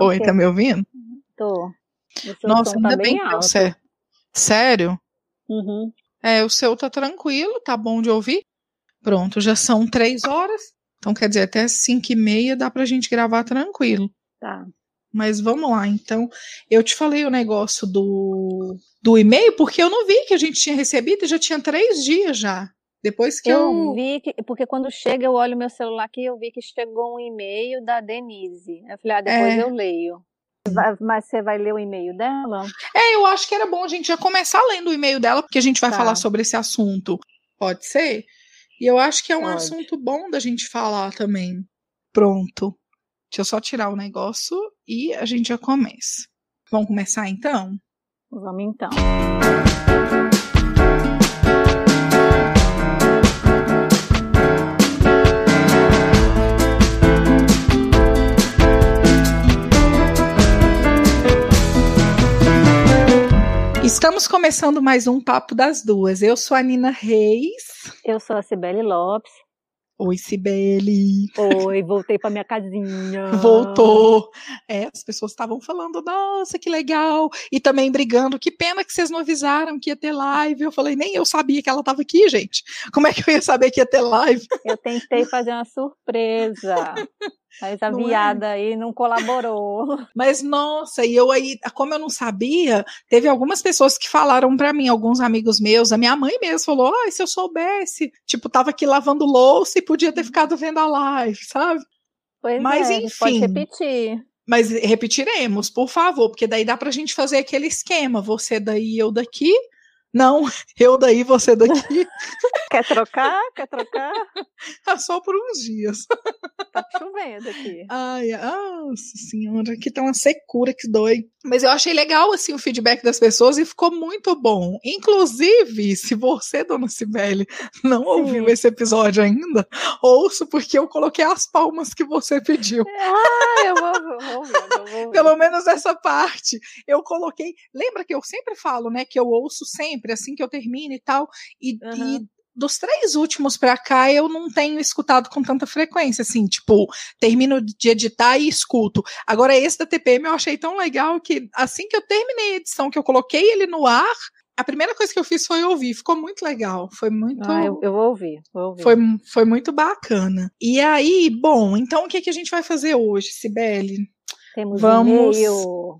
Oi, tá me ouvindo? Tô. Nossa, ainda tá bem, bem deu certo. Sério? Uhum. É, o seu tá tranquilo, tá bom de ouvir? Pronto, já são três horas. Então, quer dizer, até cinco e meia dá pra gente gravar tranquilo. Tá. Mas vamos lá, então. Eu te falei o negócio do, do e-mail, porque eu não vi que a gente tinha recebido, já tinha três dias já. Depois que eu. Eu vi que. Porque quando chega, eu olho meu celular aqui eu vi que chegou um e-mail da Denise. Eu falei, ah, depois é. eu leio. Mas você vai ler o e-mail dela? É, eu acho que era bom a gente já começar lendo o e-mail dela, porque a gente vai tá. falar sobre esse assunto. Pode ser? E eu acho que é um Pode. assunto bom da gente falar também. Pronto. Deixa eu só tirar o negócio e a gente já começa. Vamos começar então? Vamos então. Estamos começando mais um Papo das Duas. Eu sou a Nina Reis. Eu sou a Cibele Lopes. Oi, Cibele. Oi, voltei para minha casinha. Voltou. É, as pessoas estavam falando, nossa, que legal. E também brigando, que pena que vocês não avisaram que ia ter live. Eu falei, nem eu sabia que ela estava aqui, gente. Como é que eu ia saber que ia ter live? Eu tentei fazer uma surpresa. Mas a não viada é? aí não colaborou. Mas nossa, e eu aí, como eu não sabia, teve algumas pessoas que falaram para mim, alguns amigos meus, a minha mãe mesmo falou: "Ah, se eu soubesse, tipo, tava aqui lavando louça e podia ter ficado vendo a live", sabe? Pois Mas é, enfim. Pode repetir. Mas repetiremos, por favor, porque daí dá pra gente fazer aquele esquema, você daí eu daqui, não, eu daí, você daqui. Quer trocar? Quer trocar? É só por uns dias. Tá chovendo aqui. Ai, nossa senhora, aqui tá uma secura que dói. Mas eu achei legal, assim, o feedback das pessoas e ficou muito bom. Inclusive, se você, dona Cibele, não Sim. ouviu esse episódio ainda, ouço porque eu coloquei as palmas que você pediu. Ah, eu vou, vou, vou. Pelo menos essa parte. Eu coloquei. Lembra que eu sempre falo, né, que eu ouço sempre, assim que eu termino e tal. E, uhum. e dos três últimos para cá eu não tenho escutado com tanta frequência, assim, tipo, termino de editar e escuto. Agora esse da TPM eu achei tão legal que assim que eu terminei a edição, que eu coloquei ele no ar, a primeira coisa que eu fiz foi ouvir, ficou muito legal, foi muito... Ah, eu, eu vou, ouvir, vou ouvir, Foi, foi muito bacana. E aí, bom, então o que, que a gente vai fazer hoje, Sibeli? Temos Vamos... e-mail.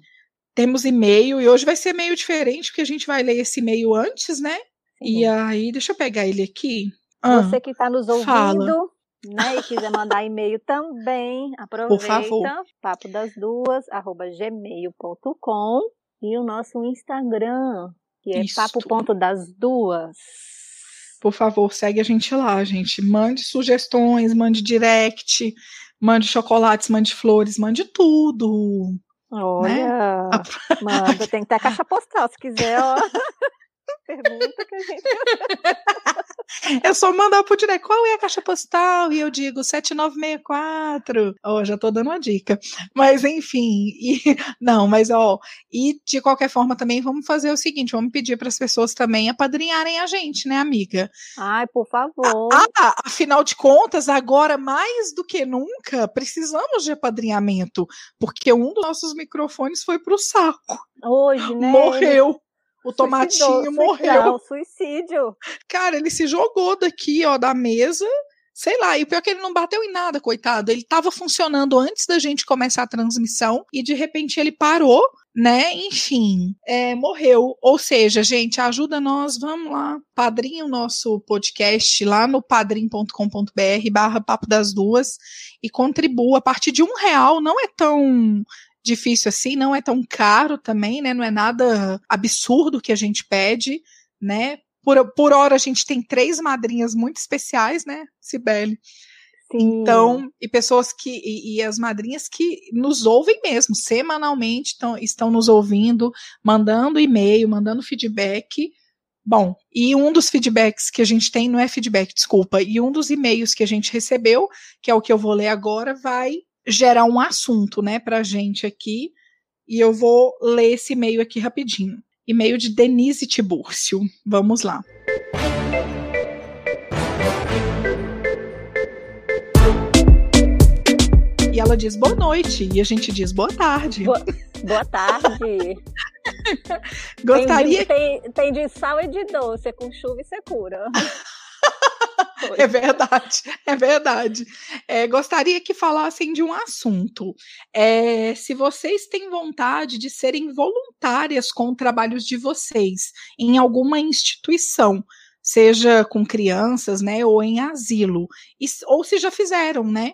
Temos e-mail, e hoje vai ser meio diferente, porque a gente vai ler esse e-mail antes, né? E aí, deixa eu pegar ele aqui. Ah, Você que está nos ouvindo, fala. né, e quiser mandar e-mail também, aproveita. Por favor. Papo das duas, arroba gmail.com e o nosso Instagram, que é papo das duas. Por favor, segue a gente lá, gente. Mande sugestões, mande direct, mande chocolates, mande flores, mande tudo. Olha, né? manda, tem que ter a caixa postal, se quiser, ó. pergunta que a gente. é só mandar pro direct qual é a caixa postal e eu digo 7964. Ó, oh, já tô dando uma dica. Mas enfim, e, não, mas ó, e de qualquer forma também vamos fazer o seguinte, vamos pedir para as pessoas também apadrinharem a gente, né, amiga? Ai, por favor. Ah, ah, afinal de contas, agora mais do que nunca, precisamos de apadrinhamento, porque um dos nossos microfones foi pro saco. Hoje, né? Morreu. O tomatinho morreu. Suicídio. Cara, ele se jogou daqui, ó, da mesa. Sei lá, e o pior é que ele não bateu em nada, coitado. Ele estava funcionando antes da gente começar a transmissão e de repente ele parou, né? Enfim, é, morreu. Ou seja, gente, ajuda nós, vamos lá, padrinha o nosso podcast lá no padrim.com.br barra papo das duas e contribua. A partir de um real não é tão difícil assim, não é tão caro também, né? Não é nada absurdo que a gente pede, né? Por, por hora a gente tem três madrinhas muito especiais, né, Cibele? Sim. Então, e pessoas que, e, e, as madrinhas que nos ouvem mesmo, semanalmente tão, estão nos ouvindo, mandando e-mail, mandando feedback. Bom, e um dos feedbacks que a gente tem, não é feedback, desculpa, e um dos e-mails que a gente recebeu, que é o que eu vou ler agora, vai gerar um assunto, né, pra gente aqui. E eu vou ler esse e-mail aqui rapidinho. E-mail de Denise Tibúrcio. Vamos lá. E ela diz boa noite e a gente diz boa tarde. Boa, boa tarde. Gostaria. Tem de, tem, tem de sal e de doce, é com chuva e secura. É verdade, é verdade. É, gostaria que falassem de um assunto. É, se vocês têm vontade de serem voluntárias com trabalhos de vocês em alguma instituição, seja com crianças, né, ou em asilo, e, ou se já fizeram, né?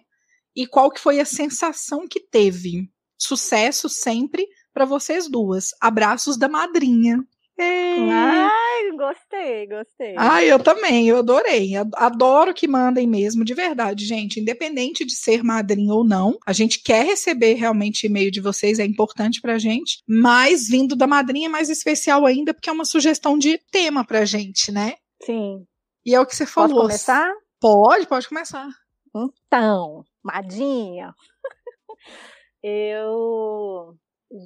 E qual que foi a sensação que teve? Sucesso sempre para vocês duas. Abraços da madrinha. Ai, gostei, gostei. Ai, eu também, eu adorei. Adoro que mandem mesmo, de verdade, gente. Independente de ser madrinha ou não, a gente quer receber realmente e-mail de vocês, é importante pra gente. Mas vindo da madrinha é mais especial ainda, porque é uma sugestão de tema pra gente, né? Sim. E é o que você falou. Pode começar? Pode, pode começar. Então, madrinha. eu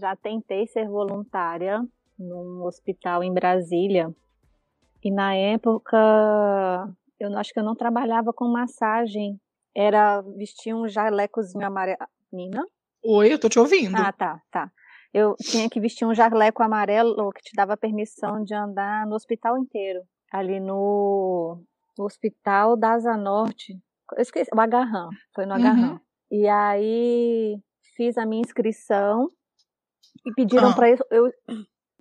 já tentei ser voluntária num hospital em Brasília. E na época, eu acho que eu não trabalhava com massagem. Era vestir um jalecozinho amarelo. Nina? Oi, eu tô te ouvindo. Ah, tá, tá. Eu tinha que vestir um jaleco amarelo que te dava permissão de andar no hospital inteiro. Ali no, no Hospital da Asa Norte. Eu esqueci, o Agarrão. Foi no Agarrão. Uhum. E aí fiz a minha inscrição e pediram ah. para eu, eu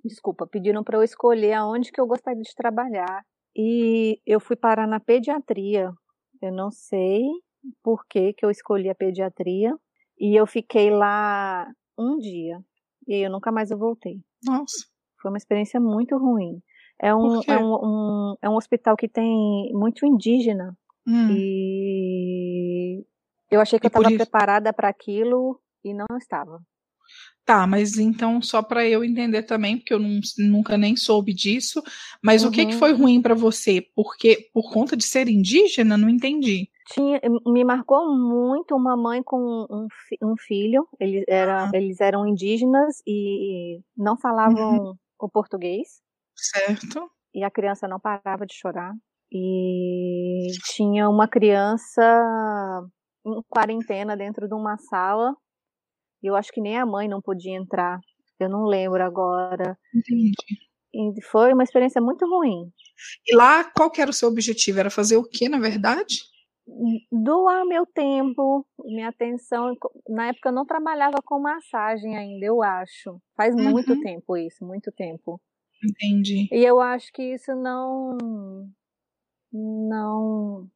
desculpa, pediram para eu escolher aonde que eu gostaria de trabalhar. E eu fui parar na pediatria. Eu não sei por que, que eu escolhi a pediatria. E eu fiquei lá um dia. E eu nunca mais eu voltei. Nossa. Foi uma experiência muito ruim. É um, é um, um, é um hospital que tem muito indígena. Hum. E eu achei que e eu estava preparada para aquilo e não estava. Tá, mas então só para eu entender também, porque eu não, nunca nem soube disso, mas uhum. o que, que uhum. foi ruim para você? Porque por conta de ser indígena, não entendi. Tinha, me marcou muito uma mãe com um, um filho, eles, era, ah. eles eram indígenas e não falavam uhum. o português. Certo. E a criança não parava de chorar. E tinha uma criança em quarentena dentro de uma sala eu acho que nem a mãe não podia entrar. Eu não lembro agora. Entendi. E foi uma experiência muito ruim. E lá, qual que era o seu objetivo? Era fazer o que, na verdade? Doar meu tempo, minha atenção. Na época eu não trabalhava com massagem ainda, eu acho. Faz uhum. muito tempo isso, muito tempo. Entendi. E eu acho que isso não. Não.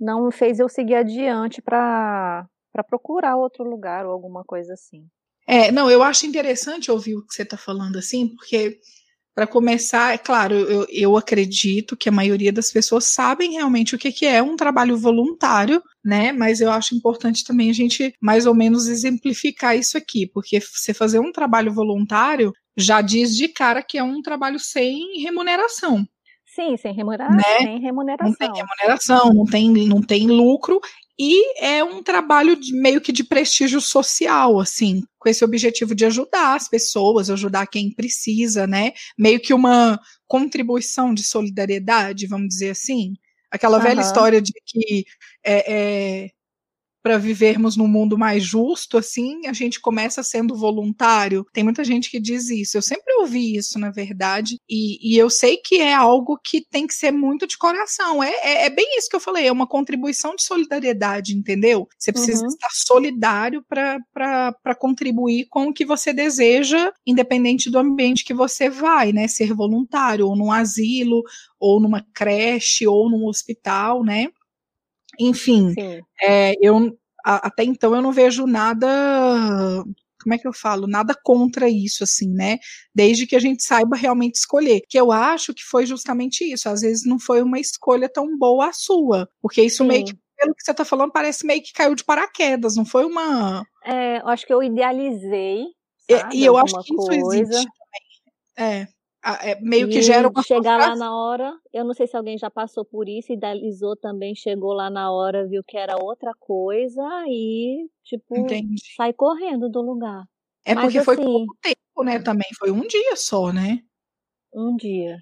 Não fez eu seguir adiante para para procurar outro lugar ou alguma coisa assim. É, não, eu acho interessante ouvir o que você está falando assim, porque para começar, é claro, eu, eu acredito que a maioria das pessoas sabem realmente o que, que é um trabalho voluntário, né? Mas eu acho importante também a gente mais ou menos exemplificar isso aqui, porque você fazer um trabalho voluntário já diz de cara que é um trabalho sem remuneração. Sim, sem remuneração, né? sem remuneração. Não tem remuneração, não tem, não tem lucro, e é um trabalho de, meio que de prestígio social, assim, com esse objetivo de ajudar as pessoas, ajudar quem precisa, né? Meio que uma contribuição de solidariedade, vamos dizer assim. Aquela uhum. velha história de que é, é, para vivermos num mundo mais justo, assim, a gente começa sendo voluntário. Tem muita gente que diz isso. Eu sempre ouvi isso, na verdade, e, e eu sei que é algo que tem que ser muito de coração. É, é, é bem isso que eu falei, é uma contribuição de solidariedade, entendeu? Você precisa uhum. estar solidário para contribuir com o que você deseja, independente do ambiente que você vai, né? Ser voluntário, ou num asilo, ou numa creche, ou num hospital, né? Enfim, é, eu a, até então eu não vejo nada como é que eu falo, nada contra isso, assim, né? Desde que a gente saiba realmente escolher. Que eu acho que foi justamente isso. Às vezes não foi uma escolha tão boa a sua. Porque isso Sim. meio que, pelo que você tá falando, parece meio que caiu de paraquedas, não foi uma. É, eu acho que eu idealizei. Sabe, e eu acho que isso coisa. existe também. É é, meio que gera uma chegar lá na hora, eu não sei se alguém já passou por isso, idealizou também, chegou lá na hora, viu que era outra coisa e tipo Entendi. sai correndo do lugar. É Mas, porque assim, foi pouco tempo, né? Também foi um dia só, né? Um dia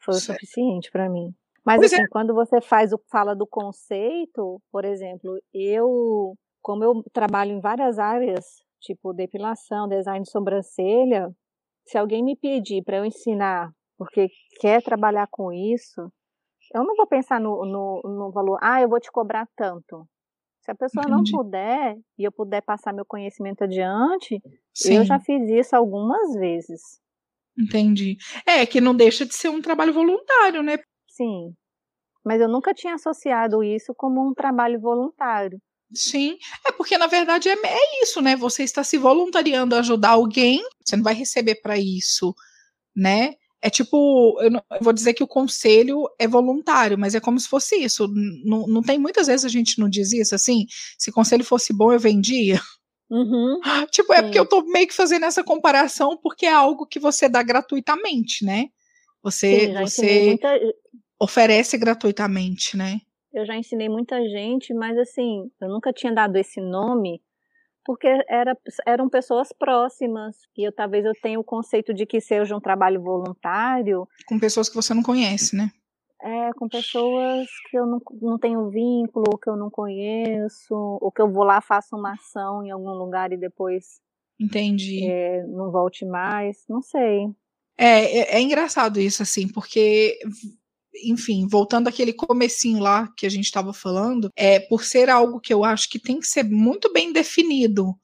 foi certo. o suficiente para mim. Mas pois assim, é. quando você faz o fala do conceito, por exemplo, eu como eu trabalho em várias áreas, tipo depilação, design de sobrancelha, se alguém me pedir para eu ensinar porque quer trabalhar com isso, eu não vou pensar no, no, no valor, ah, eu vou te cobrar tanto. Se a pessoa Entendi. não puder e eu puder passar meu conhecimento adiante, Sim. eu já fiz isso algumas vezes. Entendi. É, que não deixa de ser um trabalho voluntário, né? Sim. Mas eu nunca tinha associado isso como um trabalho voluntário. Sim, é porque na verdade é, é isso, né? Você está se voluntariando a ajudar alguém, você não vai receber para isso, né? É tipo, eu, não, eu, vou dizer que o conselho é voluntário, mas é como se fosse isso. Não, não tem muitas vezes a gente não diz isso assim. Se conselho fosse bom, eu vendia. Uhum, tipo, é porque eu tô meio que fazendo essa comparação porque é algo que você dá gratuitamente, né? Você, sim, você muita... oferece gratuitamente, né? Eu já ensinei muita gente, mas assim, eu nunca tinha dado esse nome porque era, eram pessoas próximas e eu talvez eu tenha o conceito de que seja um trabalho voluntário com pessoas que você não conhece, né? É, com pessoas que eu não, não tenho vínculo, ou que eu não conheço, ou que eu vou lá faço uma ação em algum lugar e depois entendi é, não volte mais, não sei. É, é, é engraçado isso assim, porque enfim, voltando àquele comecinho lá que a gente estava falando, é por ser algo que eu acho que tem que ser muito bem definido.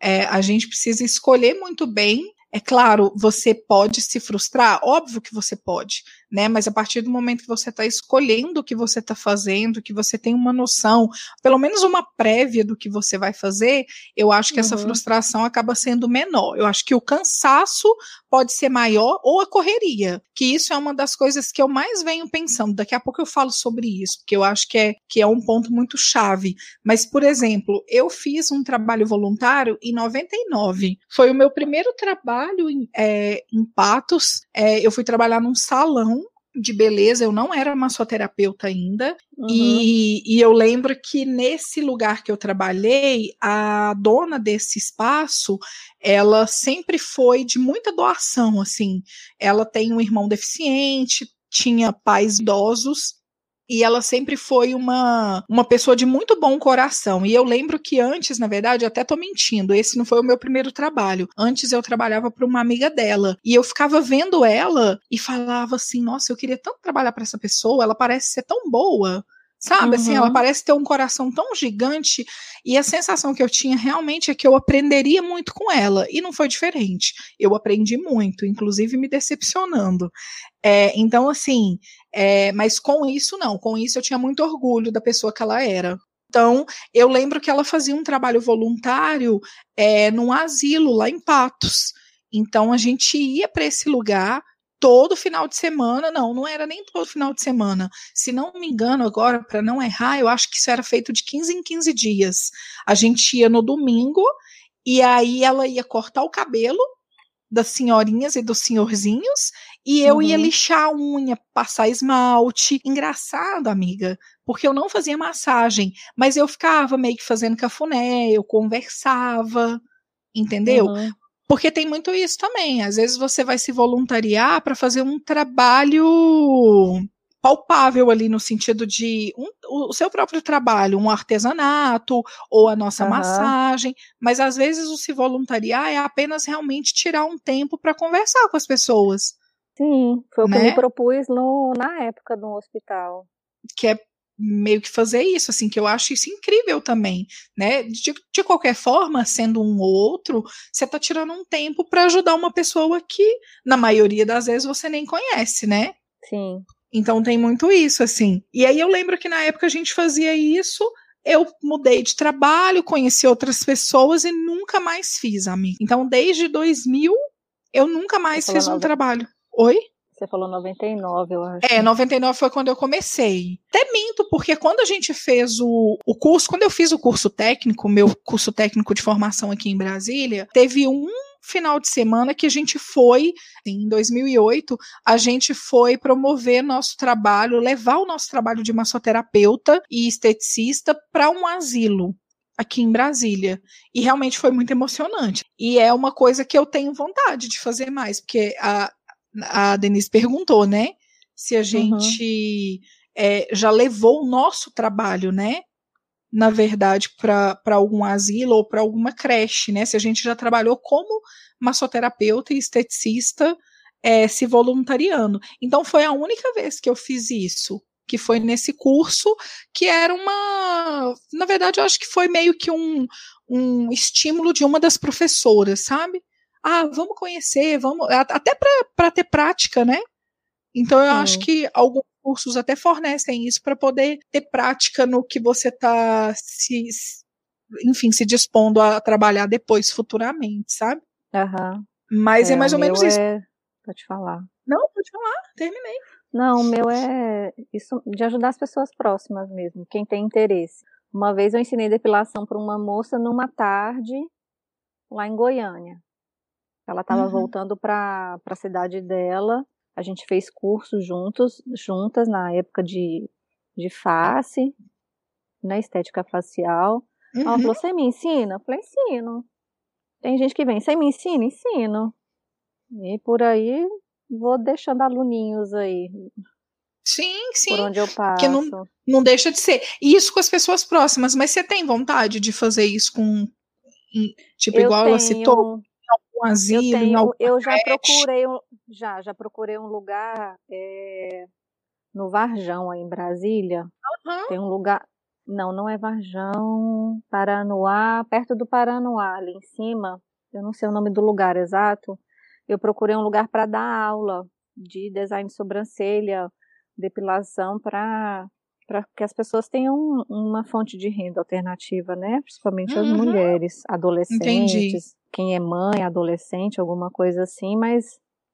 É, a gente precisa escolher muito bem. É claro, você pode se frustrar, óbvio que você pode, né? Mas a partir do momento que você está escolhendo o que você está fazendo, que você tem uma noção, pelo menos uma prévia do que você vai fazer, eu acho que uhum. essa frustração acaba sendo menor. Eu acho que o cansaço pode ser maior ou a correria, que isso é uma das coisas que eu mais venho pensando. Daqui a pouco eu falo sobre isso, porque eu acho que é, que é um ponto muito chave. Mas, por exemplo, eu fiz um trabalho voluntário em 99. Foi o meu primeiro trabalho em, é, em Patos. É, eu fui trabalhar num salão de beleza, eu não era massoterapeuta ainda, uhum. e, e, eu lembro que nesse lugar que eu trabalhei, a dona desse espaço, ela sempre foi de muita doação, assim, ela tem um irmão deficiente, tinha pais idosos, e ela sempre foi uma, uma pessoa de muito bom coração. E eu lembro que antes, na verdade, até tô mentindo, esse não foi o meu primeiro trabalho. Antes eu trabalhava para uma amiga dela e eu ficava vendo ela e falava assim: "Nossa, eu queria tanto trabalhar para essa pessoa, ela parece ser tão boa". Sabe, uhum. assim, ela uhum. parece ter um coração tão gigante e a sensação que eu tinha realmente é que eu aprenderia muito com ela e não foi diferente. Eu aprendi muito, inclusive me decepcionando. É, então, assim, é, mas com isso não, com isso eu tinha muito orgulho da pessoa que ela era. Então, eu lembro que ela fazia um trabalho voluntário é, num asilo lá em Patos. Então, a gente ia para esse lugar todo final de semana, não, não era nem todo final de semana. Se não me engano, agora, para não errar, eu acho que isso era feito de 15 em 15 dias. A gente ia no domingo e aí ela ia cortar o cabelo das senhorinhas e dos senhorzinhos e eu uhum. ia lixar a unha, passar esmalte. Engraçado, amiga, porque eu não fazia massagem, mas eu ficava meio que fazendo cafuné, eu conversava, entendeu? Uhum. Porque tem muito isso também. Às vezes você vai se voluntariar para fazer um trabalho palpável ali no sentido de um, o seu próprio trabalho, um artesanato ou a nossa uhum. massagem, mas às vezes o se voluntariar é apenas realmente tirar um tempo para conversar com as pessoas. Sim, foi né? o que me né? propus no, na época do hospital. Que é meio que fazer isso, assim, que eu acho isso incrível também, né? De, de qualquer forma, sendo um ou outro, você tá tirando um tempo para ajudar uma pessoa que, na maioria das vezes, você nem conhece, né? Sim. Então tem muito isso, assim. E aí eu lembro que na época a gente fazia isso, eu mudei de trabalho, conheci outras pessoas e nunca mais fiz, amigo. Então, desde 2000, eu nunca mais fiz um trabalho. Oi? Você falou 99, eu acho. É, 99 foi quando eu comecei. Até minto, porque quando a gente fez o, o curso, quando eu fiz o curso técnico, meu curso técnico de formação aqui em Brasília, teve um final de semana que a gente foi, em 2008, a gente foi promover nosso trabalho, levar o nosso trabalho de massoterapeuta e esteticista para um asilo aqui em Brasília. E realmente foi muito emocionante. E é uma coisa que eu tenho vontade de fazer mais, porque a, a Denise perguntou, né? Se a uhum. gente uhum. é, já levou o nosso trabalho, né? na verdade, para algum asilo ou para alguma creche, né? Se a gente já trabalhou como massoterapeuta e esteticista é, se voluntariando. Então foi a única vez que eu fiz isso, que foi nesse curso, que era uma. Na verdade, eu acho que foi meio que um, um estímulo de uma das professoras, sabe? Ah, vamos conhecer, vamos. Até para ter prática, né? Então eu Sim. acho que alguns cursos até fornecem isso para poder ter prática no que você está se, enfim, se dispondo a trabalhar depois, futuramente, sabe? Uhum. Mas é, é mais ou menos isso. É... Pode falar. Não, pode falar, terminei. Não, o meu é isso de ajudar as pessoas próximas mesmo, quem tem interesse. Uma vez eu ensinei depilação para uma moça numa tarde lá em Goiânia. Ela estava uhum. voltando para a cidade dela. A gente fez cursos juntos, juntas na época de, de face, na né, estética facial. Uhum. Ela falou: Você me ensina? Eu falei: Ensino. Tem gente que vem: Você me ensina? Ensino. E por aí vou deixando aluninhos aí. Sim, sim. Por onde eu passo. Porque não, não deixa de ser. Isso com as pessoas próximas, mas você tem vontade de fazer isso com. Tipo, eu igual tenho, ela citou? Algum asilo, eu, tenho, eu já procurei, já, já procurei um lugar é, no Varjão, aí em Brasília. Uhum. Tem um lugar. Não, não é Varjão, Paranoá, perto do Paranoá, ali em cima. Eu não sei o nome do lugar exato. Eu procurei um lugar para dar aula de design de sobrancelha, depilação para para que as pessoas tenham uma fonte de renda alternativa, né? Principalmente uhum. as mulheres, adolescentes, Entendi. quem é mãe, adolescente, alguma coisa assim, mas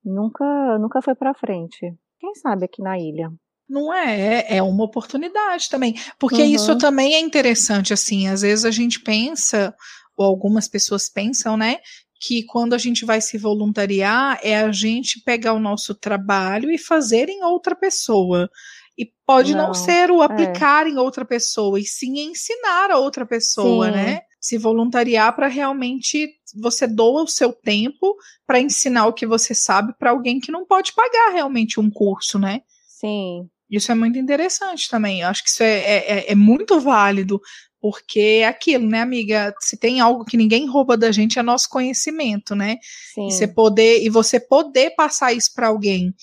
nunca nunca foi para frente. Quem sabe aqui na ilha. Não é, é, é uma oportunidade também, porque uhum. isso também é interessante assim, às vezes a gente pensa ou algumas pessoas pensam, né, que quando a gente vai se voluntariar é a gente pegar o nosso trabalho e fazer em outra pessoa. E pode não, não ser o é. aplicar é. em outra pessoa, e sim ensinar a outra pessoa, sim. né? Se voluntariar para realmente você doa o seu tempo para ensinar o que você sabe para alguém que não pode pagar realmente um curso, né? Sim. Isso é muito interessante também. Eu acho que isso é, é, é muito válido porque é aquilo, né, amiga? Se tem algo que ninguém rouba da gente é nosso conhecimento, né? Sim. E você poder e você poder passar isso para alguém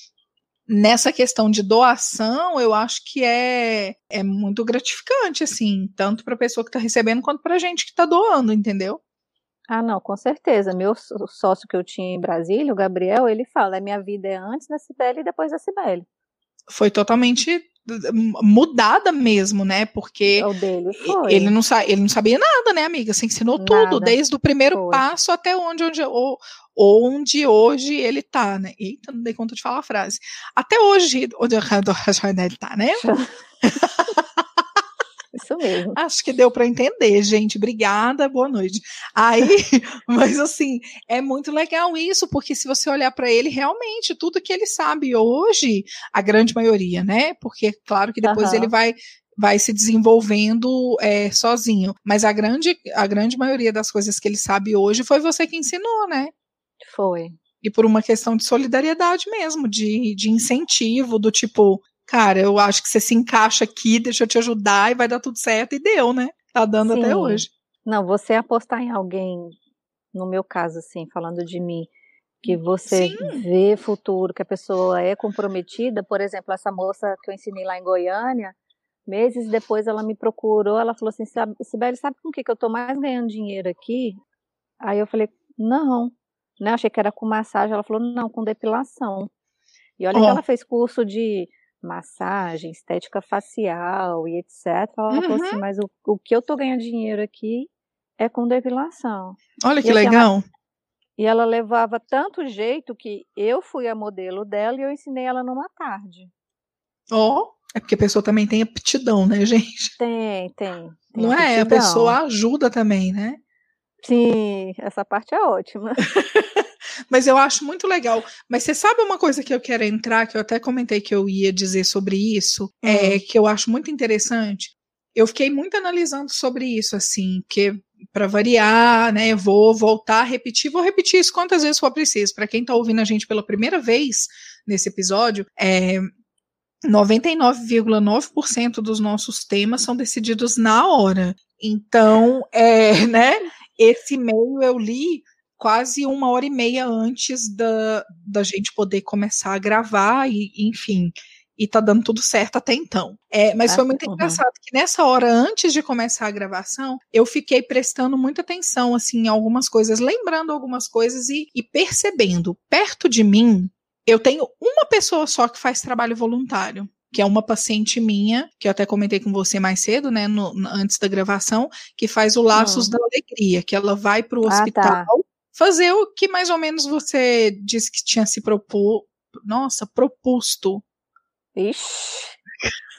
nessa questão de doação, eu acho que é, é muito gratificante, assim, tanto para a pessoa que está recebendo quanto para a gente que está doando, entendeu? Ah, não, com certeza. Meu sócio que eu tinha em Brasília, o Gabriel, ele fala: minha vida é antes da Cibele e depois da Cibele. Foi totalmente mudada mesmo, né? Porque foi. ele não ele não sabia nada, né, amiga? Você ensinou nada. tudo, desde o primeiro foi. passo até onde onde onde hoje ele tá, né? Eita, não dei conta de falar a frase. Até hoje, onde ele tá, né? Isso mesmo. Acho que deu para entender, gente. Obrigada, boa noite. Aí, mas assim, é muito legal isso, porque se você olhar para ele, realmente, tudo que ele sabe hoje, a grande maioria, né? Porque, claro que depois uhum. ele vai vai se desenvolvendo é, sozinho. Mas a grande, a grande maioria das coisas que ele sabe hoje foi você que ensinou, né? Foi. E por uma questão de solidariedade mesmo, de, de incentivo, do tipo, cara, eu acho que você se encaixa aqui, deixa eu te ajudar e vai dar tudo certo. E deu, né? Tá dando Sim. até hoje. Não, você apostar em alguém, no meu caso, assim, falando de mim, que você Sim. vê futuro, que a pessoa é comprometida, por exemplo, essa moça que eu ensinei lá em Goiânia, meses depois ela me procurou, ela falou assim, Sibeli, sabe com o que, que eu tô mais ganhando dinheiro aqui? Aí eu falei, não, né? achei que era com massagem, ela falou, não, com depilação. E olha oh. que ela fez curso de massagem, estética facial e etc. Ela uhum. falou assim, mas o, o que eu tô ganhando dinheiro aqui é com depilação. Olha que e, assim, legal. Ela, e ela levava tanto jeito que eu fui a modelo dela e eu ensinei ela numa tarde. Ó, oh, é porque a pessoa também tem aptidão, né, gente? Tem, tem. tem Não aptidão. é? A pessoa ajuda também, né? Sim, essa parte é ótima. Mas eu acho muito legal. Mas você sabe uma coisa que eu quero entrar, que eu até comentei que eu ia dizer sobre isso, uhum. é que eu acho muito interessante. Eu fiquei muito analisando sobre isso, assim, que para variar, né, vou voltar a repetir, vou repetir isso quantas vezes for preciso. Para quem está ouvindo a gente pela primeira vez nesse episódio, é, 99,9% dos nossos temas são decididos na hora. Então, é, né? Esse e-mail eu li quase uma hora e meia antes da, da gente poder começar a gravar, e enfim, e tá dando tudo certo até então. É, mas ah, foi muito uhum. engraçado que nessa hora, antes de começar a gravação, eu fiquei prestando muita atenção, assim, em algumas coisas, lembrando algumas coisas e, e percebendo, perto de mim, eu tenho uma pessoa só que faz trabalho voluntário que é uma paciente minha, que eu até comentei com você mais cedo, né, no, antes da gravação, que faz o Laços hum. da Alegria, que ela vai para o hospital ah, tá. Fazer o que mais ou menos você disse que tinha se propor, nossa, proposto. Ixi,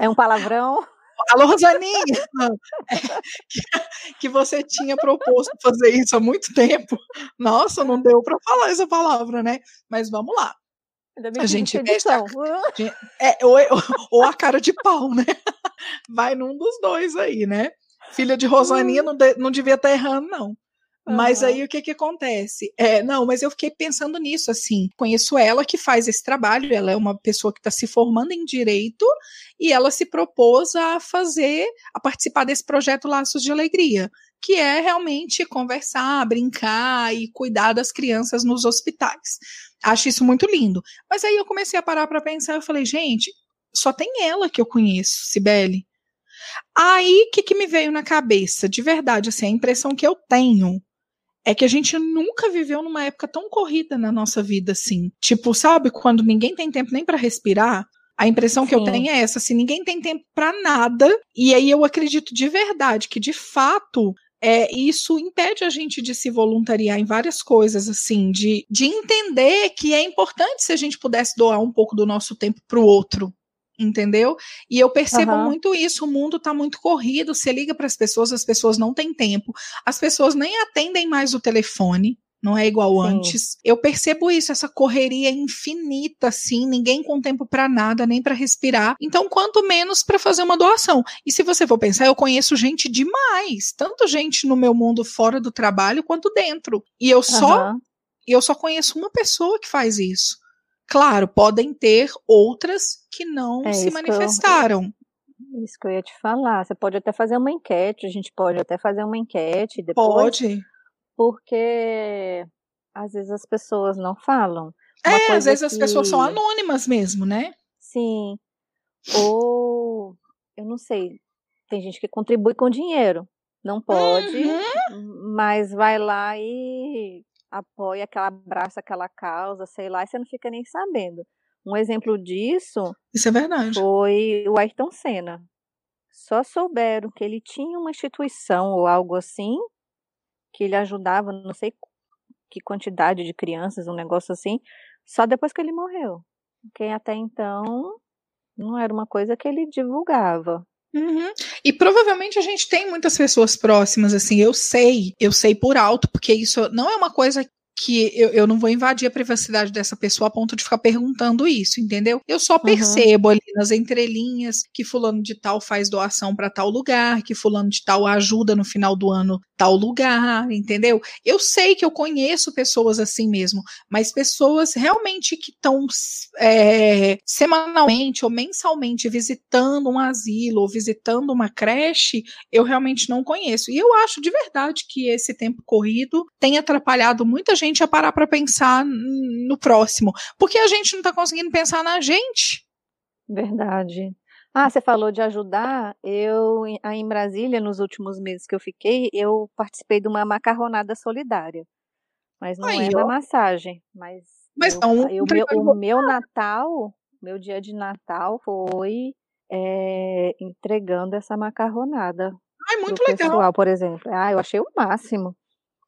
é um palavrão. Alô, Rosaninha! que você tinha proposto fazer isso há muito tempo. Nossa, não deu para falar essa palavra, né? Mas vamos lá a gente veste a, é, ou, ou, a cara de pau, né? Vai num dos dois aí, né? Filha de Rosaninha não, de, não devia estar tá errando, não. Uhum. Mas aí o que que acontece? É, não, mas eu fiquei pensando nisso, assim. Conheço ela que faz esse trabalho, ela é uma pessoa que está se formando em direito e ela se propôs a fazer, a participar desse projeto Laços de Alegria, que é realmente conversar, brincar e cuidar das crianças nos hospitais. Acho isso muito lindo. Mas aí eu comecei a parar para pensar, eu falei, gente, só tem ela que eu conheço, Cibele. Aí, o que, que me veio na cabeça? De verdade, assim, a impressão que eu tenho é que a gente nunca viveu numa época tão corrida na nossa vida, assim. Tipo, sabe, quando ninguém tem tempo nem para respirar? A impressão Sim. que eu tenho é essa, assim, ninguém tem tempo para nada. E aí eu acredito de verdade que, de fato, é, isso impede a gente de se voluntariar em várias coisas, assim, de, de entender que é importante se a gente pudesse doar um pouco do nosso tempo para o outro, entendeu? E eu percebo uhum. muito isso, o mundo está muito corrido, você liga para as pessoas, as pessoas não têm tempo, as pessoas nem atendem mais o telefone, não é igual Sim. antes. Eu percebo isso, essa correria infinita, assim, ninguém com tempo para nada, nem para respirar. Então, quanto menos para fazer uma doação. E se você for pensar, eu conheço gente demais, tanto gente no meu mundo fora do trabalho quanto dentro. E eu só uhum. eu só conheço uma pessoa que faz isso. Claro, podem ter outras que não é se manifestaram. Eu, isso que eu ia te falar. Você pode até fazer uma enquete, a gente pode até fazer uma enquete depois. Pode porque às vezes as pessoas não falam. Uma é, às vezes que... as pessoas são anônimas mesmo, né? Sim. Ou eu não sei, tem gente que contribui com dinheiro. Não pode, uhum. mas vai lá e apoia aquela, abraça aquela causa, sei lá, e você não fica nem sabendo. Um exemplo disso Isso é verdade. foi o Ayrton Senna. Só souberam que ele tinha uma instituição ou algo assim que ele ajudava não sei que quantidade de crianças, um negócio assim, só depois que ele morreu. Porque até então não era uma coisa que ele divulgava. Uhum. E provavelmente a gente tem muitas pessoas próximas, assim, eu sei, eu sei por alto, porque isso não é uma coisa que eu, eu não vou invadir a privacidade dessa pessoa a ponto de ficar perguntando isso, entendeu? Eu só percebo uhum. ali nas entrelinhas que fulano de tal faz doação para tal lugar, que fulano de tal ajuda no final do ano tal lugar, entendeu? Eu sei que eu conheço pessoas assim mesmo, mas pessoas realmente que estão é, semanalmente ou mensalmente visitando um asilo ou visitando uma creche, eu realmente não conheço. E eu acho de verdade que esse tempo corrido tem atrapalhado muita gente a parar para pensar no próximo, porque a gente não está conseguindo pensar na gente. Verdade. Ah, você falou de ajudar. Eu, aí em Brasília, nos últimos meses que eu fiquei, eu participei de uma macarronada solidária. Mas não é ó. massagem. Mas, mas eu, não, eu, meu, o meu Natal, meu dia de Natal foi é, entregando essa macarronada. Ai, muito legal. Pessoal, por exemplo. Ah, eu achei o máximo.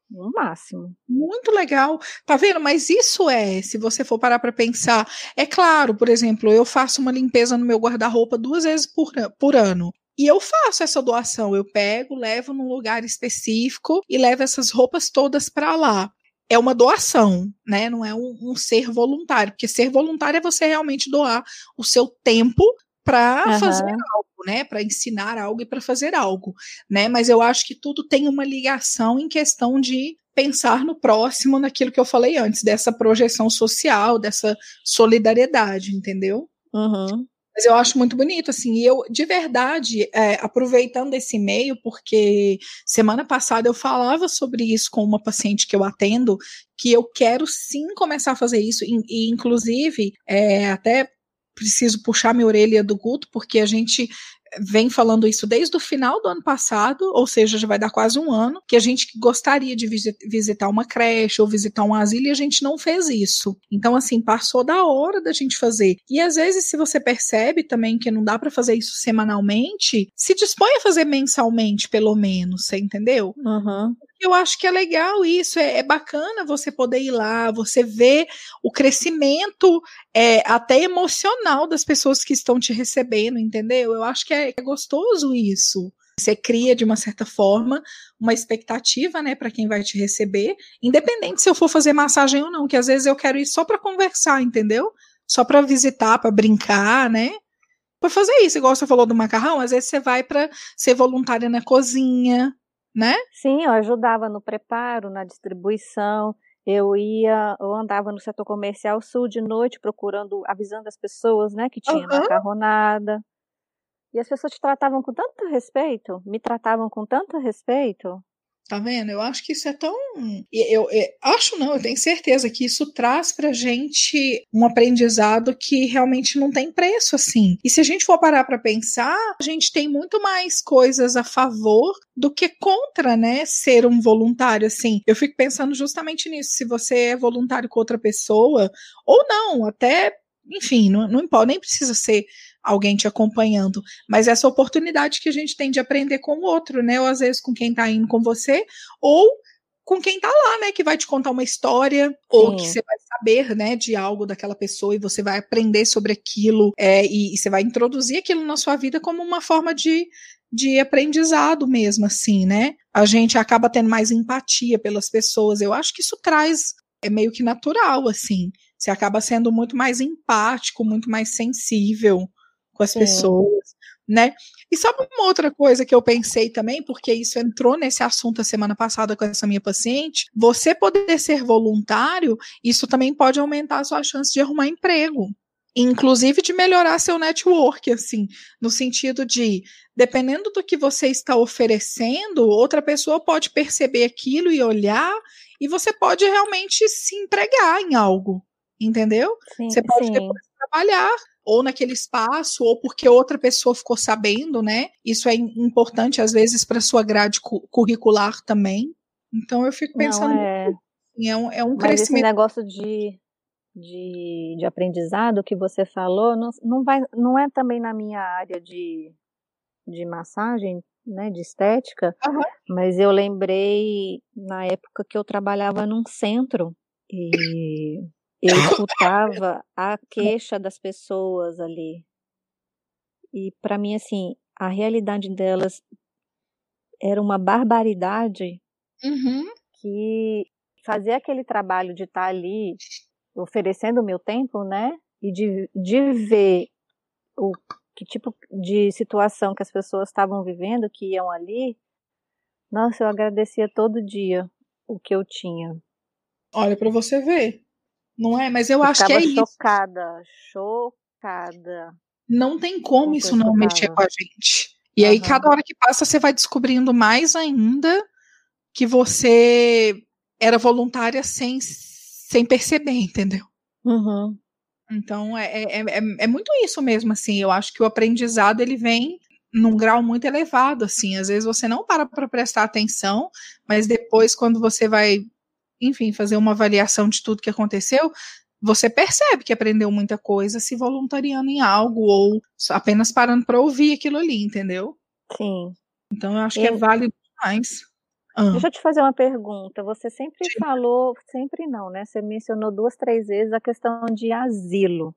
No máximo. Muito legal. Tá vendo? Mas isso é, se você for parar para pensar, é claro, por exemplo, eu faço uma limpeza no meu guarda-roupa duas vezes por, por ano. E eu faço essa doação, eu pego, levo num lugar específico e levo essas roupas todas para lá. É uma doação, né? Não é um, um, ser voluntário, porque ser voluntário é você realmente doar o seu tempo para uhum. fazer algo né, para ensinar algo e para fazer algo, né? Mas eu acho que tudo tem uma ligação em questão de pensar no próximo, naquilo que eu falei antes, dessa projeção social, dessa solidariedade, entendeu? Uhum. Mas eu acho muito bonito, assim, e eu, de verdade, é, aproveitando esse e-mail, porque semana passada eu falava sobre isso com uma paciente que eu atendo, que eu quero sim começar a fazer isso, e, e inclusive, é, até preciso puxar minha orelha do Guto, porque a gente vem falando isso desde o final do ano passado, ou seja, já vai dar quase um ano, que a gente gostaria de visitar uma creche ou visitar um asilo e a gente não fez isso. Então, assim, passou da hora da gente fazer. E às vezes, se você percebe também que não dá para fazer isso semanalmente, se dispõe a fazer mensalmente, pelo menos, você entendeu? Uhum eu acho que é legal isso, é, é, bacana você poder ir lá, você ver o crescimento é, até emocional das pessoas que estão te recebendo, entendeu? Eu acho que é, é gostoso isso. Você cria, de uma certa forma, uma expectativa, né, para quem vai te receber, independente se eu for fazer massagem ou não, que às vezes eu quero ir só para conversar, entendeu? Só para visitar, para brincar, né? Para fazer isso, igual você falou do macarrão, às vezes você vai para ser voluntária na cozinha, né? Sim, eu ajudava no preparo, na distribuição. Eu ia, eu andava no setor comercial sul de noite procurando, avisando as pessoas, né, que tinha uhum. macarronada. E as pessoas te tratavam com tanto respeito, me tratavam com tanto respeito. Tá vendo? Eu acho que isso é tão. Eu, eu, eu, acho não, eu tenho certeza que isso traz pra gente um aprendizado que realmente não tem preço, assim. E se a gente for parar para pensar, a gente tem muito mais coisas a favor do que contra, né? Ser um voluntário, assim. Eu fico pensando justamente nisso. Se você é voluntário com outra pessoa, ou não, até enfim, não, não importa, nem precisa ser alguém te acompanhando, mas essa oportunidade que a gente tem de aprender com o outro, né? Ou às vezes com quem tá indo com você, ou com quem tá lá, né, que vai te contar uma história, Sim. ou que você vai saber, né, de algo daquela pessoa e você vai aprender sobre aquilo, é, e, e, você vai introduzir aquilo na sua vida como uma forma de, de aprendizado mesmo, assim, né? A gente acaba tendo mais empatia pelas pessoas. Eu acho que isso traz, é meio que natural, assim. Você acaba sendo muito mais empático, muito mais sensível com as Sim. pessoas, né? E sabe uma outra coisa que eu pensei também, porque isso entrou nesse assunto a semana passada com essa minha paciente, você poder ser voluntário, isso também pode aumentar a sua chance de arrumar emprego. Inclusive de melhorar seu network, assim, no sentido de, dependendo do que você está oferecendo, outra pessoa pode perceber aquilo e olhar, e você pode realmente se empregar em algo, entendeu? Sim, você pode sim. depois trabalhar ou naquele espaço, ou porque outra pessoa ficou sabendo, né? Isso é importante, às vezes, para sua grade cu curricular também. Então eu fico pensando. Não, é... é um, é um Mas crescimento. Esse negócio de, de, de aprendizado que você falou, não, não, vai, não é também na minha área de, de massagem, né, de estética, uhum. mas eu lembrei na época que eu trabalhava num centro e eu escutava a queixa das pessoas ali. E para mim, assim, a realidade delas era uma barbaridade uhum. que fazer aquele trabalho de estar tá ali oferecendo o meu tempo, né? E de, de ver o que tipo de situação que as pessoas estavam vivendo, que iam ali, nossa, eu agradecia todo dia o que eu tinha. Olha para você ver. Não é? Mas eu acho que é chocada, isso. Chocada, chocada. Não tem como isso não mexer com a gente. E uhum. aí, cada hora que passa, você vai descobrindo mais ainda que você era voluntária sem, sem perceber, entendeu? Uhum. Então, é, é, é, é, muito isso mesmo, assim. Eu acho que o aprendizado, ele vem num grau muito elevado, assim. Às vezes você não para para prestar atenção, mas depois, quando você vai enfim, fazer uma avaliação de tudo que aconteceu, você percebe que aprendeu muita coisa se voluntariando em algo ou apenas parando para ouvir aquilo ali, entendeu? Sim. Então eu acho eu... que é válido demais. Ah. Deixa eu te fazer uma pergunta. Você sempre Sim. falou, sempre não, né? Você mencionou duas, três vezes a questão de asilo.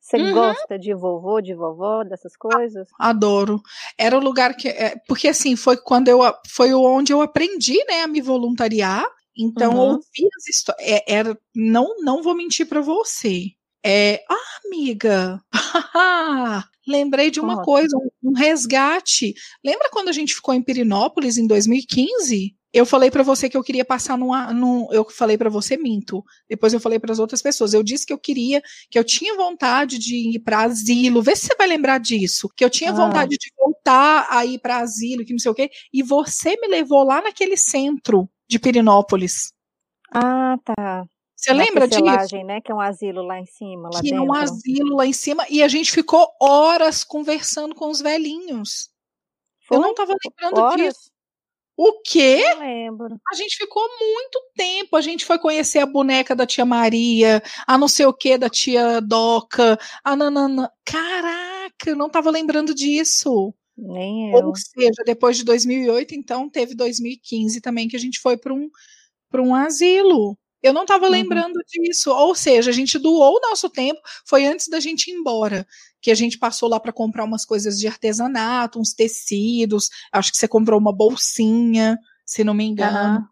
Você uhum. gosta de vovô, de vovó, dessas coisas? Adoro. Era o lugar que. É, porque assim, foi quando eu. Foi onde eu aprendi, né, a me voluntariar. Então, uhum. ouvir as histórias. É, era, não, não vou mentir para você. É, ah, amiga, lembrei de uma coisa, um, um, resgate. Lembra quando a gente ficou em Pirinópolis em 2015? eu falei para você que eu queria passar numa, num, eu falei para você minto. Depois eu falei para as outras pessoas. Eu disse que eu queria, que eu tinha vontade de ir para asilo. Vê se você vai lembrar disso. Que eu tinha ah. vontade de voltar a ir para asilo, que não sei o quê. E você me levou lá naquele centro de Pirinópolis. Ah, tá. Você lembra disso? né? Que é um asilo lá em cima, lá que dentro. é um asilo lá em cima e a gente ficou horas conversando com os velhinhos. Foi? Eu não estava lembrando horas? disso. O quê? Não lembro. A gente ficou muito tempo. A gente foi conhecer a boneca da tia Maria, a não sei o que da tia Doca, a nanana. Caraca, eu não estava lembrando disso. Nem eu. Ou seja, depois de 2008, então teve 2015 também que a gente foi para um, um asilo. Eu não estava uhum. lembrando disso. Ou seja, a gente doou o nosso tempo, foi antes da gente ir embora. Que a gente passou lá para comprar umas coisas de artesanato, uns tecidos. Acho que você comprou uma bolsinha, se não me engano. Uhum.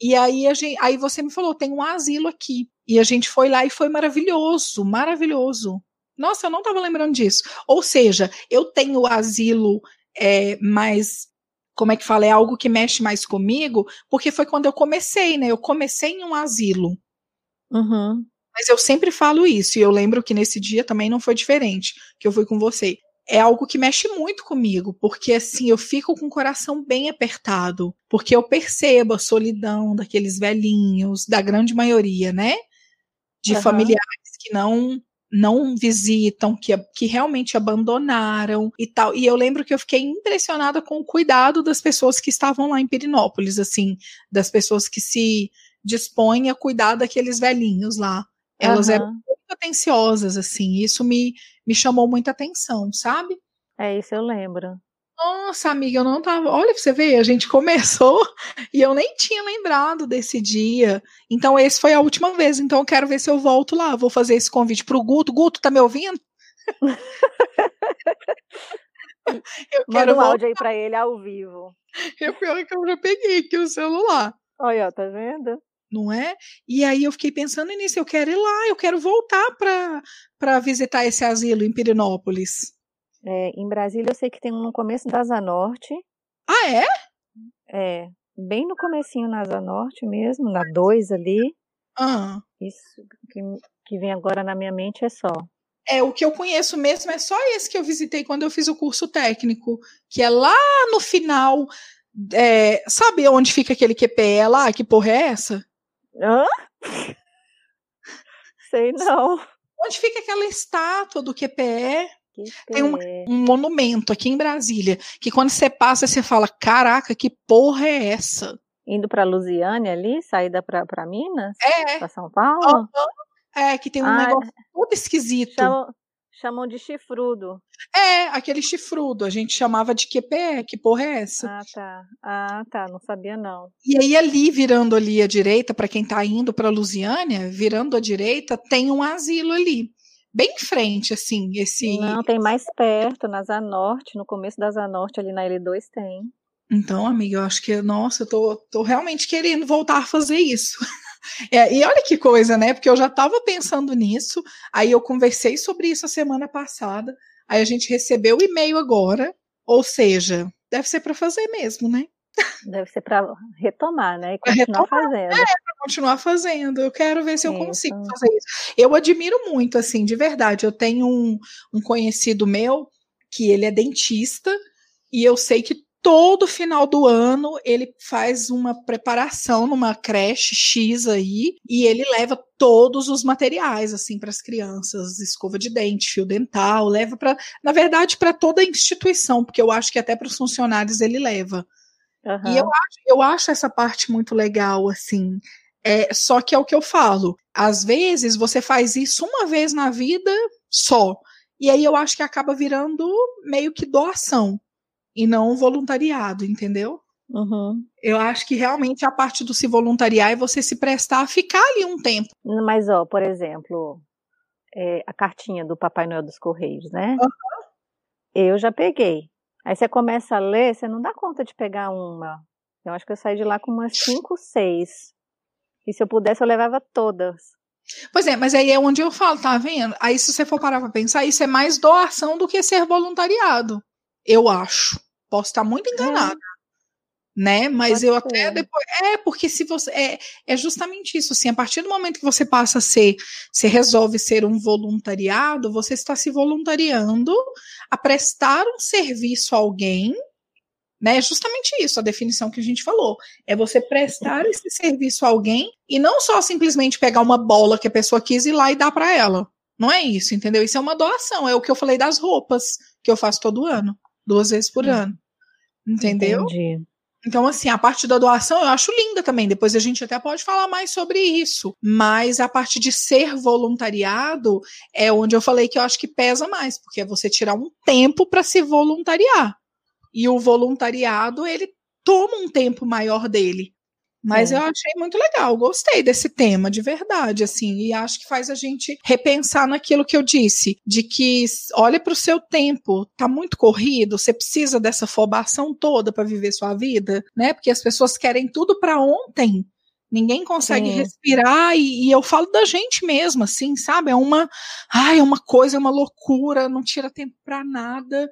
E aí, a gente, aí você me falou: tem um asilo aqui. E a gente foi lá e foi maravilhoso, maravilhoso. Nossa, eu não estava lembrando disso. Ou seja, eu tenho o asilo é, mais como é que fala, é algo que mexe mais comigo, porque foi quando eu comecei, né? Eu comecei em um asilo. Uhum. Mas eu sempre falo isso, e eu lembro que nesse dia também não foi diferente, que eu fui com você. É algo que mexe muito comigo, porque assim, eu fico com o coração bem apertado, porque eu percebo a solidão daqueles velhinhos, da grande maioria, né? De uhum. familiares que não não visitam, que, que realmente abandonaram e tal. E eu lembro que eu fiquei impressionada com o cuidado das pessoas que estavam lá em Pirinópolis, assim, das pessoas que se dispõem a cuidar daqueles velhinhos lá. Elas uhum. eram muito atenciosas, assim, isso me, me chamou muita atenção, sabe? É, isso eu lembro. Nossa, amiga, eu não tava. Olha você ver, a gente começou e eu nem tinha lembrado desse dia. Então, esse foi a última vez. Então, eu quero ver se eu volto lá. Vou fazer esse convite pro Guto. Guto, tá me ouvindo? eu Manda um voltar. áudio aí pra ele ao vivo. É pior que eu já peguei aqui o celular. Olha, tá vendo? Não é? E aí eu fiquei pensando nisso. Eu quero ir lá, eu quero voltar para visitar esse asilo em Pirinópolis. É, em Brasília eu sei que tem um no começo da Asa Norte. Ah, é? É, bem no comecinho na Asa Norte mesmo, na 2 ali. Ah. Isso que, que vem agora na minha mente é só. É, o que eu conheço mesmo é só esse que eu visitei quando eu fiz o curso técnico, que é lá no final. É, sabe onde fica aquele QPE lá? Que porra é essa? Hã? Sei não. Onde fica aquela estátua do QPE? Tem um, um, monumento aqui em Brasília que quando você passa você fala, caraca, que porra é essa? Indo para Lusiânia ali, saída para Minas? É. Para São Paulo? É, que tem um ah, negócio todo esquisito. Chamam, chamam, de chifrudo. É, aquele chifrudo. A gente chamava de QPE. Que porra é essa? Ah, tá. Ah, tá. Não sabia, não. E aí, ali, virando ali à direita, para quem tá indo para Lusiânia, virando à direita, tem um asilo ali bem em frente, assim, esse. Não, tem mais perto, na Zanorte, no começo da Zanorte, ali na L2 tem. Então, amiga, eu acho que, nossa, eu tô, tô realmente querendo voltar a fazer isso. É, e olha que coisa, né? Porque eu já estava pensando nisso, aí eu conversei sobre isso a semana passada, aí a gente recebeu o e-mail agora, ou seja, deve ser para fazer mesmo, né? Deve ser para retomar, né? E continuar retomar, fazendo. É, para continuar fazendo. Eu quero ver se eu consigo fazer isso. Eu admiro muito, assim, de verdade. Eu tenho um, um conhecido meu que ele é dentista e eu sei que todo final do ano ele faz uma preparação numa creche X aí e ele leva todos os materiais assim para as crianças, escova de dente, fio dental, leva para, na verdade, para toda a instituição, porque eu acho que até para os funcionários ele leva. Uhum. E eu acho, eu acho essa parte muito legal, assim. É, só que é o que eu falo. Às vezes você faz isso uma vez na vida só. E aí eu acho que acaba virando meio que doação e não voluntariado, entendeu? Uhum. Eu acho que realmente a parte do se voluntariar é você se prestar a ficar ali um tempo. Mas, ó, por exemplo, é, a cartinha do Papai Noel dos Correios, né? Uhum. Eu já peguei. Aí você começa a ler, você não dá conta de pegar uma. Eu acho que eu saí de lá com umas cinco, seis. E se eu pudesse, eu levava todas. Pois é, mas aí é onde eu falo, tá vendo? Aí se você for parar pra pensar, isso é mais doação do que ser voluntariado. Eu acho. Posso estar muito enganada. né? Mas Pode eu ser. até depois. É, porque se você. É, é justamente isso, assim, a partir do momento que você passa a ser, você resolve ser um voluntariado, você está se voluntariando a prestar um serviço a alguém. Né, é justamente isso, a definição que a gente falou. É você prestar esse serviço a alguém e não só simplesmente pegar uma bola que a pessoa quis ir lá e dar para ela. Não é isso, entendeu? Isso é uma doação. É o que eu falei das roupas que eu faço todo ano, duas vezes por hum. ano. Entendeu? Entendi. Então, assim, a parte da doação eu acho linda também. Depois a gente até pode falar mais sobre isso. Mas a parte de ser voluntariado é onde eu falei que eu acho que pesa mais, porque é você tirar um tempo para se voluntariar. E o voluntariado, ele toma um tempo maior dele. Mas é. eu achei muito legal, gostei desse tema, de verdade, assim, e acho que faz a gente repensar naquilo que eu disse, de que olha para o seu tempo, tá muito corrido, você precisa dessa fobação toda para viver sua vida, né? Porque as pessoas querem tudo para ontem. Ninguém consegue Sim. respirar e, e, eu falo da gente mesmo, assim, sabe? É uma, ai, é uma coisa, é uma loucura, não tira tempo para nada.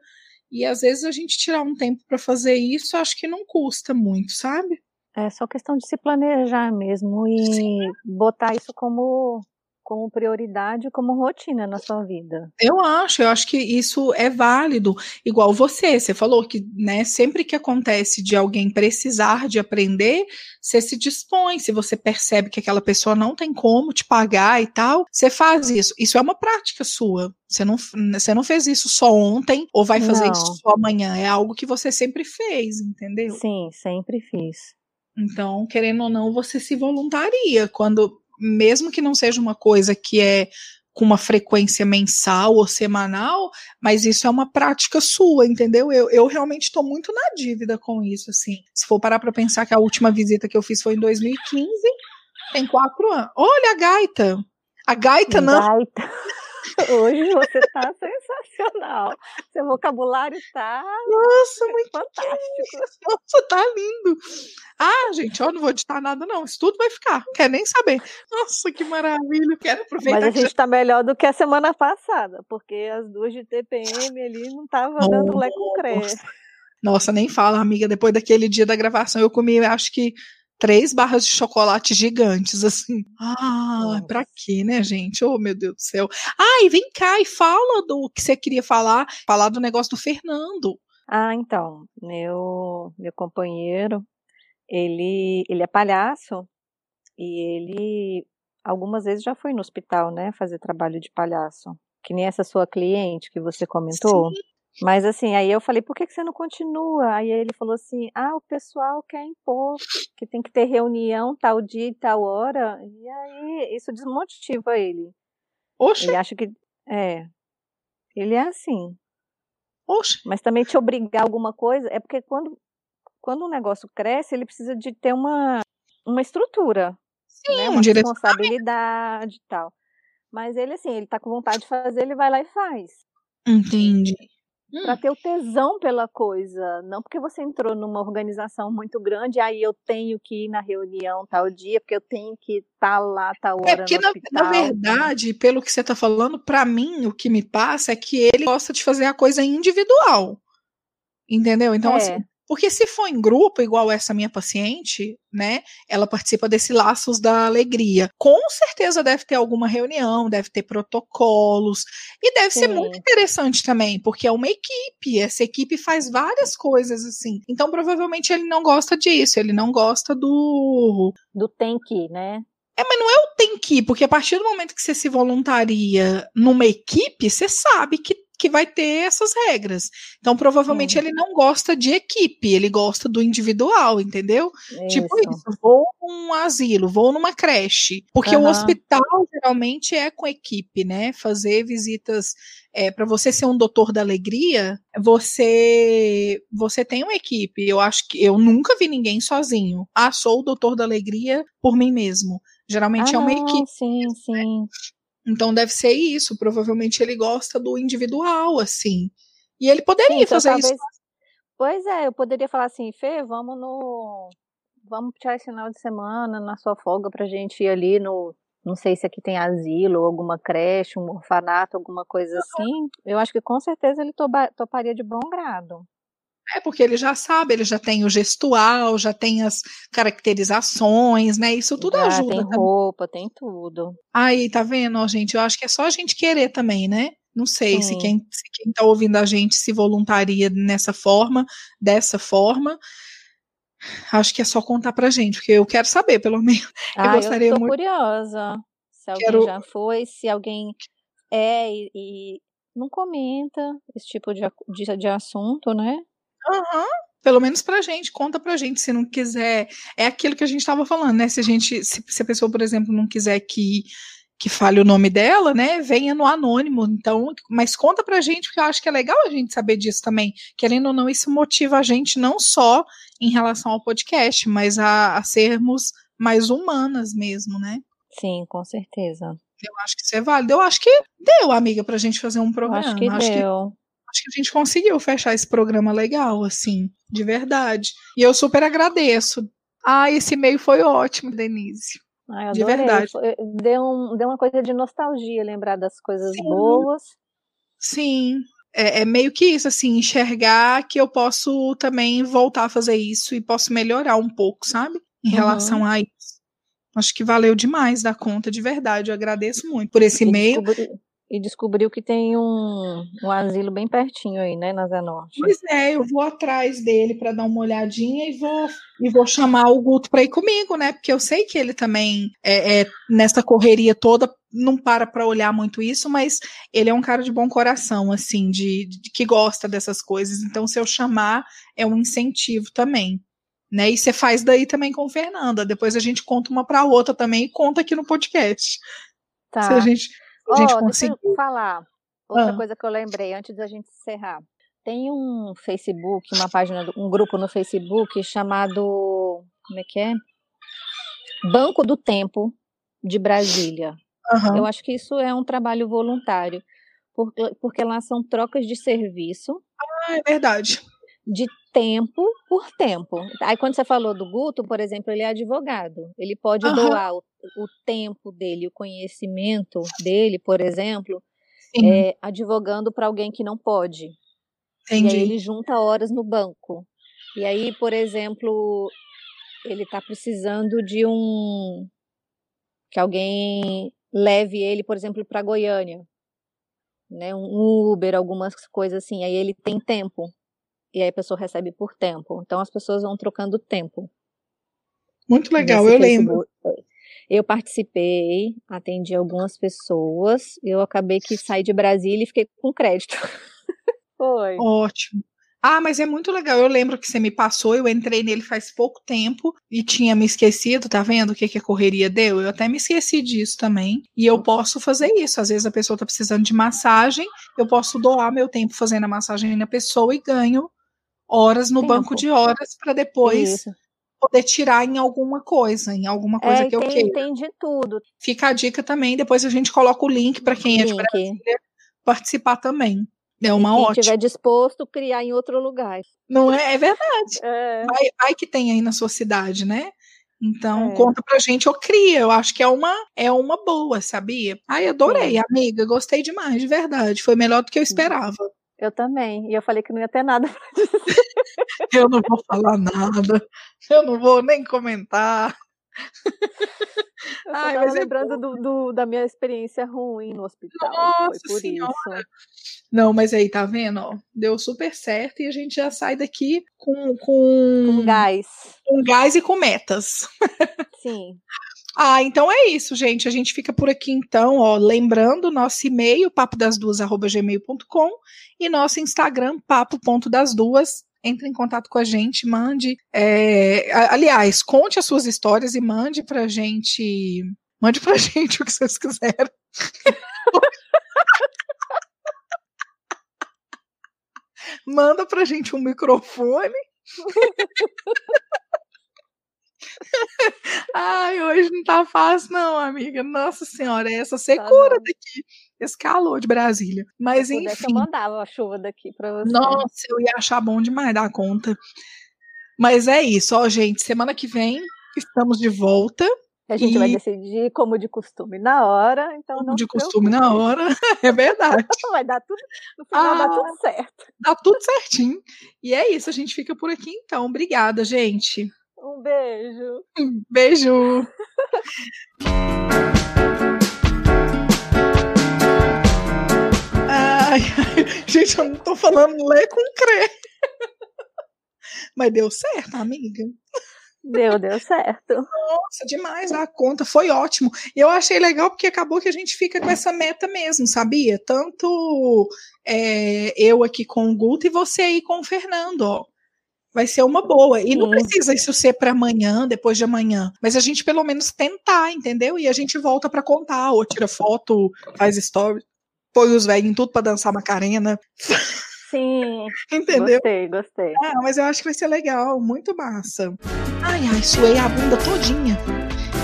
E às vezes a gente tirar um tempo para fazer isso, acho que não custa muito, sabe? É só questão de se planejar mesmo e Sim. botar isso como como prioridade, como rotina na sua vida. Eu acho, eu acho que isso é válido. Igual você, você falou que, né, sempre que acontece de alguém precisar de aprender, você se dispõe, se você percebe que aquela pessoa não tem como te pagar e tal, você faz isso. Isso é uma prática sua. Você não, você não fez isso só ontem ou vai fazer não. isso só amanhã. É algo que você sempre fez, entendeu? Sim, sempre fiz. Então, querendo ou não, você se voluntaria quando, mesmo que não seja uma coisa que é com uma frequência mensal ou semanal, mas isso é uma prática sua, entendeu? Eu, eu realmente estou muito na dívida com isso, assim. Se for parar para pensar que a última visita que eu fiz foi em 2015, tem quatro anos. Olha a gaita! A gaita não. Gaita. Hoje você está sensacional. Seu vocabulário está Nossa, muito fantástico. Nossa, tá lindo. Ah, gente, eu não vou editar nada, não. Isso tudo vai ficar. Quer nem saber. Nossa, que maravilha. Quero aproveitar. Mas a gente está melhor do que a semana passada, porque as duas de TPM ali não estavam dando lé com cré. Nossa, nem fala, amiga. Depois daquele dia da gravação, eu comi, acho que três barras de chocolate gigantes, assim. Ah, pra quê, né, gente? Oh, meu Deus do céu. Ai, ah, vem cá e fala do que você queria falar, falar do negócio do Fernando. Ah, então, meu, meu companheiro, ele, ele é palhaço e ele algumas vezes já foi no hospital, né, fazer trabalho de palhaço. Que nem essa sua cliente que você comentou. Sim. Mas assim, aí eu falei, por que, que você não continua? Aí ele falou assim, ah, o pessoal quer impor que tem que ter reunião tal dia e tal hora. E aí isso desmotiva ele. Oxe. Ele acha que. É. Ele é assim. Oxe. Mas também te obrigar alguma coisa, é porque quando, quando um negócio cresce, ele precisa de ter uma, uma estrutura. Sim, né? uma responsabilidade e tal. Mas ele, assim, ele tá com vontade de fazer, ele vai lá e faz. Entendi para hum. ter o tesão pela coisa, não porque você entrou numa organização muito grande, aí eu tenho que ir na reunião tal dia, porque eu tenho que estar tá lá tal é, hora. É porque na, na, verdade, pelo que você está falando, para mim o que me passa é que ele gosta de fazer a coisa individual, entendeu? Então é. assim, porque se for em grupo, igual essa minha paciente, né? Ela participa desse Laços da Alegria. Com certeza deve ter alguma reunião, deve ter protocolos. E deve Sim. ser muito interessante também, porque é uma equipe. Essa equipe faz várias coisas assim. Então, provavelmente, ele não gosta disso. Ele não gosta do. Do tem que, né? É, mas não é o tem que, porque a partir do momento que você se voluntaria numa equipe, você sabe que que vai ter essas regras. Então, provavelmente, ele não gosta de equipe, ele gosta do individual, entendeu? Tipo isso. Tipo isso, vou num asilo, vou numa creche. Porque uhum. o hospital geralmente é com equipe, né? Fazer visitas. É, para você ser um doutor da alegria, você você tem uma equipe. Eu acho que eu nunca vi ninguém sozinho. Ah, sou o doutor da alegria por mim mesmo. Geralmente ah, é uma equipe. Sim, mesmo, sim. Então deve ser isso. Provavelmente ele gosta do individual, assim. E ele poderia Sim, então, fazer talvez... isso. Pois é, eu poderia falar assim, Fê, vamos no. Vamos tirar esse final de semana na sua folga pra gente ir ali no. Não sei se aqui tem asilo, alguma creche, um orfanato, alguma coisa assim. Eu acho que com certeza ele toparia de bom grado. É porque ele já sabe, ele já tem o gestual, já tem as caracterizações, né? Isso tudo já, ajuda. Tem roupa, tem tudo. Aí, tá vendo, gente? Eu acho que é só a gente querer também, né? Não sei se quem, se quem tá ouvindo a gente se voluntaria nessa forma, dessa forma. Acho que é só contar pra gente, porque eu quero saber, pelo menos. Ah, eu gostaria eu tô muito... curiosa. Se alguém quero... já foi, se alguém é e, e, não comenta esse tipo de, de, de assunto, né? Uhum. Pelo menos pra gente, conta pra gente se não quiser. É aquilo que a gente tava falando, né? Se a gente, se, se a pessoa, por exemplo, não quiser que que fale o nome dela, né, venha no anônimo. Então, mas conta pra gente, porque eu acho que é legal a gente saber disso também. Querendo ou não, isso motiva a gente não só em relação ao podcast, mas a, a sermos mais humanas mesmo, né? Sim, com certeza. Eu acho que isso é válido. Eu acho que deu, amiga, pra gente fazer um programa. Eu acho que acho deu. Que acho que a gente conseguiu fechar esse programa legal, assim, de verdade. E eu super agradeço. Ah, esse e-mail foi ótimo, Denise. Ai, de verdade. Deu, um, deu uma coisa de nostalgia lembrar das coisas Sim. boas. Sim. É, é, meio que isso, assim, enxergar que eu posso também voltar a fazer isso e posso melhorar um pouco, sabe? Em uhum. relação a isso. Acho que valeu demais da conta, de verdade. Eu agradeço muito por esse e-mail e descobriu que tem um, um asilo bem pertinho aí, né, na Zenorte. Pois é, eu vou atrás dele para dar uma olhadinha e vou e vou chamar o Guto para ir comigo, né? Porque eu sei que ele também é, é nessa correria toda não para para olhar muito isso, mas ele é um cara de bom coração, assim, de, de que gosta dessas coisas. Então, se eu chamar, é um incentivo também. Né? E você faz daí também com Fernanda. Depois a gente conta uma para outra também e conta aqui no podcast. Tá. Se a gente a gente oh, conseguiu. Deixa eu falar. Outra ah. coisa que eu lembrei antes da gente encerrar. Tem um Facebook, uma página, um grupo no Facebook chamado. Como é que é? Banco do Tempo de Brasília. Uhum. Eu acho que isso é um trabalho voluntário, porque, porque lá são trocas de serviço. Ah, é verdade. De tempo por tempo. Aí quando você falou do Guto, por exemplo, ele é advogado. Ele pode uhum. doar o o tempo dele, o conhecimento dele, por exemplo, é, advogando para alguém que não pode. Entendi. E aí ele junta horas no banco. E aí, por exemplo, ele está precisando de um que alguém leve ele, por exemplo, para Goiânia, né? Um Uber, algumas coisas assim. Aí ele tem tempo. E aí a pessoa recebe por tempo. Então as pessoas vão trocando tempo. Muito legal, eu lembro. É. Eu participei, atendi algumas pessoas, eu acabei que saí de Brasília e fiquei com crédito. Foi. Ótimo. Ah, mas é muito legal. Eu lembro que você me passou, eu entrei nele faz pouco tempo e tinha me esquecido, tá vendo o que, que a correria deu? Eu até me esqueci disso também. E eu posso fazer isso. Às vezes a pessoa tá precisando de massagem, eu posso doar meu tempo fazendo a massagem na pessoa e ganho horas no banco de horas para depois isso poder tirar em alguma coisa, em alguma coisa é, que eu tem, queira. Tem de tudo. Fica a dica também, depois a gente coloca o link para quem link. é de Brasília participar também. É uma e quem ótima. estiver disposto, criar em outro lugar. Não é? É verdade. É. Vai, vai, que tem aí na sua cidade, né? Então, é. conta pra gente ou cria. Eu acho que é uma, é uma boa, sabia? Ai, adorei, é. amiga. Gostei demais, de verdade. Foi melhor do que eu esperava. Eu também. E eu falei que não ia ter nada pra dizer. eu não vou falar nada. Eu não vou nem comentar. Eu Ai, mas é lembrando é do, do, da minha experiência ruim no hospital. Nossa foi por senhora. isso. Não, mas aí, tá vendo? Ó, deu super certo e a gente já sai daqui com. Com, com gás. Com gás e com metas. Sim. Ah, então é isso, gente. A gente fica por aqui então, ó, lembrando nosso e-mail papo das duas@gmail.com e nosso Instagram papo.das-duas. Entre em contato com a gente, mande. É, aliás, conte as suas histórias e mande pra gente. Mande pra gente o que vocês quiserem. Manda pra gente um microfone. Ai, hoje não tá fácil, não, amiga. Nossa senhora, é essa secura tá daqui. Esse calor de Brasília. Mas Se enfim. eu mandava a chuva daqui pra você. Nossa, eu ia achar bom demais dar conta. Mas é isso, ó, gente. Semana que vem estamos de volta. A gente e... vai decidir como de costume na hora, então como de costume na hora, é verdade. vai dar tudo, no final ah, dá tudo certo. Dá tudo certinho. E é isso, a gente fica por aqui então. Obrigada, gente. Um beijo. Beijo. Ai, gente, eu não tô falando lê com crê. Mas deu certo, amiga. Deu, deu certo. Nossa, demais a conta, foi ótimo. E eu achei legal porque acabou que a gente fica com essa meta mesmo, sabia? Tanto é, eu aqui com o Guto e você aí com o Fernando, ó. Vai ser uma boa. E não precisa isso ser para amanhã, depois de amanhã. Mas a gente pelo menos tentar, entendeu? E a gente volta para contar, ou tira foto, faz story, põe os velhos em tudo para dançar Macarena. Sim. Entendeu? Gostei, gostei. Ah, mas eu acho que vai ser legal, muito massa. Ai, ai, suei a bunda todinha.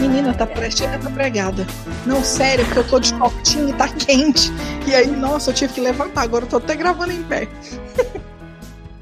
Menina, tá chega tá pregada. Não, sério, porque eu tô de shortinho e tá quente. E aí, nossa, eu tive que levantar. Agora eu tô até gravando em pé.